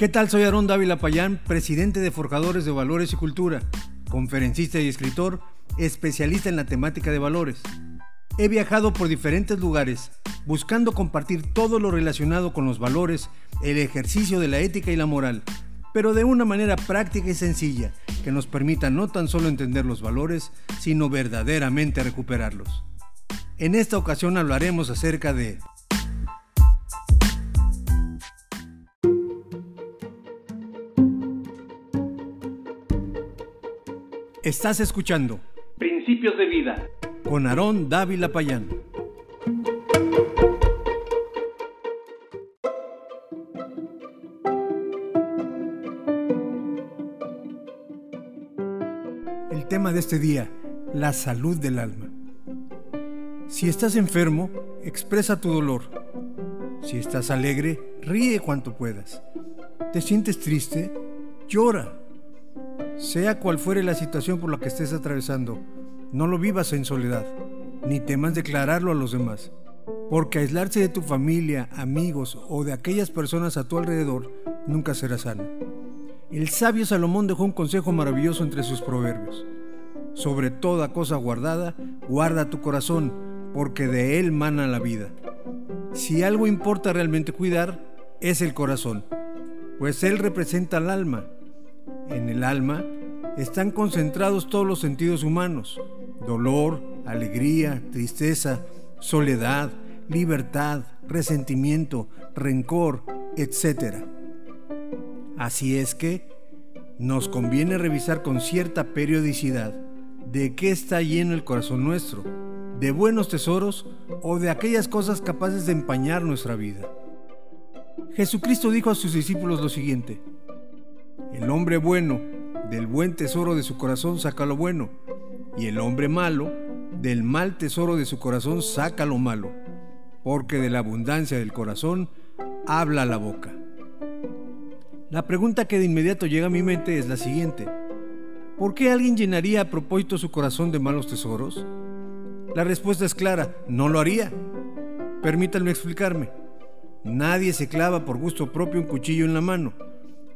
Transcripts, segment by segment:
¿Qué tal? Soy Aarón Dávila Payán, presidente de Forjadores de Valores y Cultura, conferencista y escritor, especialista en la temática de valores. He viajado por diferentes lugares buscando compartir todo lo relacionado con los valores, el ejercicio de la ética y la moral, pero de una manera práctica y sencilla que nos permita no tan solo entender los valores, sino verdaderamente recuperarlos. En esta ocasión hablaremos acerca de Estás escuchando Principios de Vida con Aarón Dávila Payán. El tema de este día, la salud del alma. Si estás enfermo, expresa tu dolor. Si estás alegre, ríe cuanto puedas. ¿Te sientes triste? Llora. Sea cual fuere la situación por la que estés atravesando, no lo vivas en soledad, ni temas declararlo a los demás, porque aislarse de tu familia, amigos o de aquellas personas a tu alrededor nunca será sano. El sabio Salomón dejó un consejo maravilloso entre sus proverbios. Sobre toda cosa guardada, guarda tu corazón, porque de él mana la vida. Si algo importa realmente cuidar, es el corazón, pues él representa al alma en el alma están concentrados todos los sentidos humanos, dolor, alegría, tristeza, soledad, libertad, resentimiento, rencor, etc. Así es que nos conviene revisar con cierta periodicidad de qué está lleno el corazón nuestro, de buenos tesoros o de aquellas cosas capaces de empañar nuestra vida. Jesucristo dijo a sus discípulos lo siguiente, el hombre bueno del buen tesoro de su corazón saca lo bueno, y el hombre malo del mal tesoro de su corazón saca lo malo, porque de la abundancia del corazón habla la boca. La pregunta que de inmediato llega a mi mente es la siguiente. ¿Por qué alguien llenaría a propósito su corazón de malos tesoros? La respuesta es clara, no lo haría. Permítanme explicarme. Nadie se clava por gusto propio un cuchillo en la mano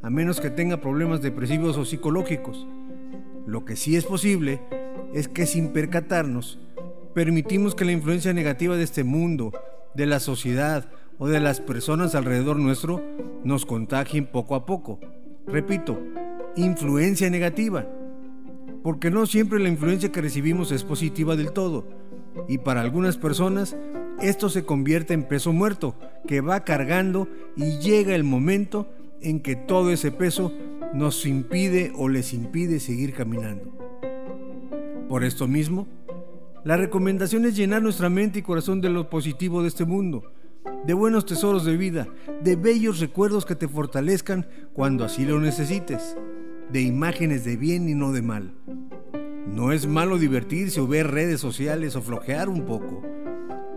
a menos que tenga problemas depresivos o psicológicos. Lo que sí es posible es que sin percatarnos, permitimos que la influencia negativa de este mundo, de la sociedad o de las personas alrededor nuestro nos contagien poco a poco. Repito, influencia negativa. Porque no siempre la influencia que recibimos es positiva del todo. Y para algunas personas esto se convierte en peso muerto que va cargando y llega el momento en que todo ese peso nos impide o les impide seguir caminando. Por esto mismo, la recomendación es llenar nuestra mente y corazón de lo positivo de este mundo, de buenos tesoros de vida, de bellos recuerdos que te fortalezcan cuando así lo necesites, de imágenes de bien y no de mal. No es malo divertirse o ver redes sociales o flojear un poco.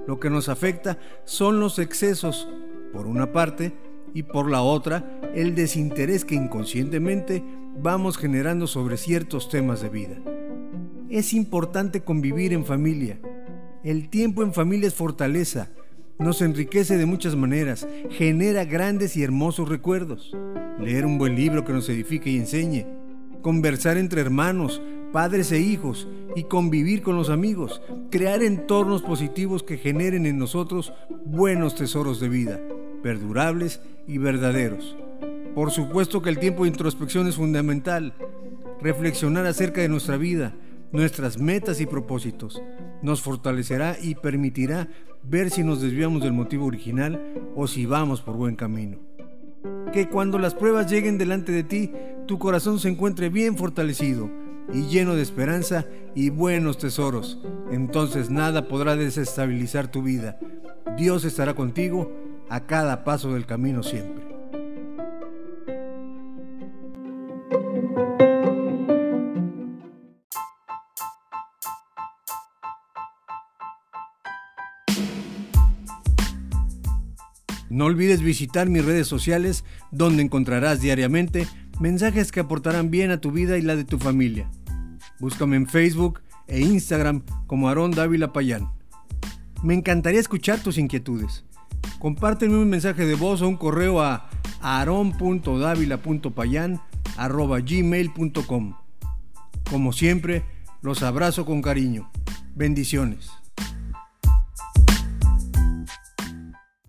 Lo que nos afecta son los excesos, por una parte, y por la otra el desinterés que inconscientemente vamos generando sobre ciertos temas de vida. Es importante convivir en familia. El tiempo en familia es fortaleza, nos enriquece de muchas maneras, genera grandes y hermosos recuerdos. Leer un buen libro que nos edifique y enseñe, conversar entre hermanos, padres e hijos y convivir con los amigos, crear entornos positivos que generen en nosotros buenos tesoros de vida perdurables y verdaderos. Por supuesto que el tiempo de introspección es fundamental. Reflexionar acerca de nuestra vida, nuestras metas y propósitos, nos fortalecerá y permitirá ver si nos desviamos del motivo original o si vamos por buen camino. Que cuando las pruebas lleguen delante de ti, tu corazón se encuentre bien fortalecido y lleno de esperanza y buenos tesoros. Entonces nada podrá desestabilizar tu vida. Dios estará contigo a cada paso del camino siempre. No olvides visitar mis redes sociales donde encontrarás diariamente mensajes que aportarán bien a tu vida y la de tu familia. Búscame en Facebook e Instagram como Aarón Dávila Payán. Me encantaría escuchar tus inquietudes compárteme un mensaje de voz o un correo a gmail.com Como siempre, los abrazo con cariño. Bendiciones.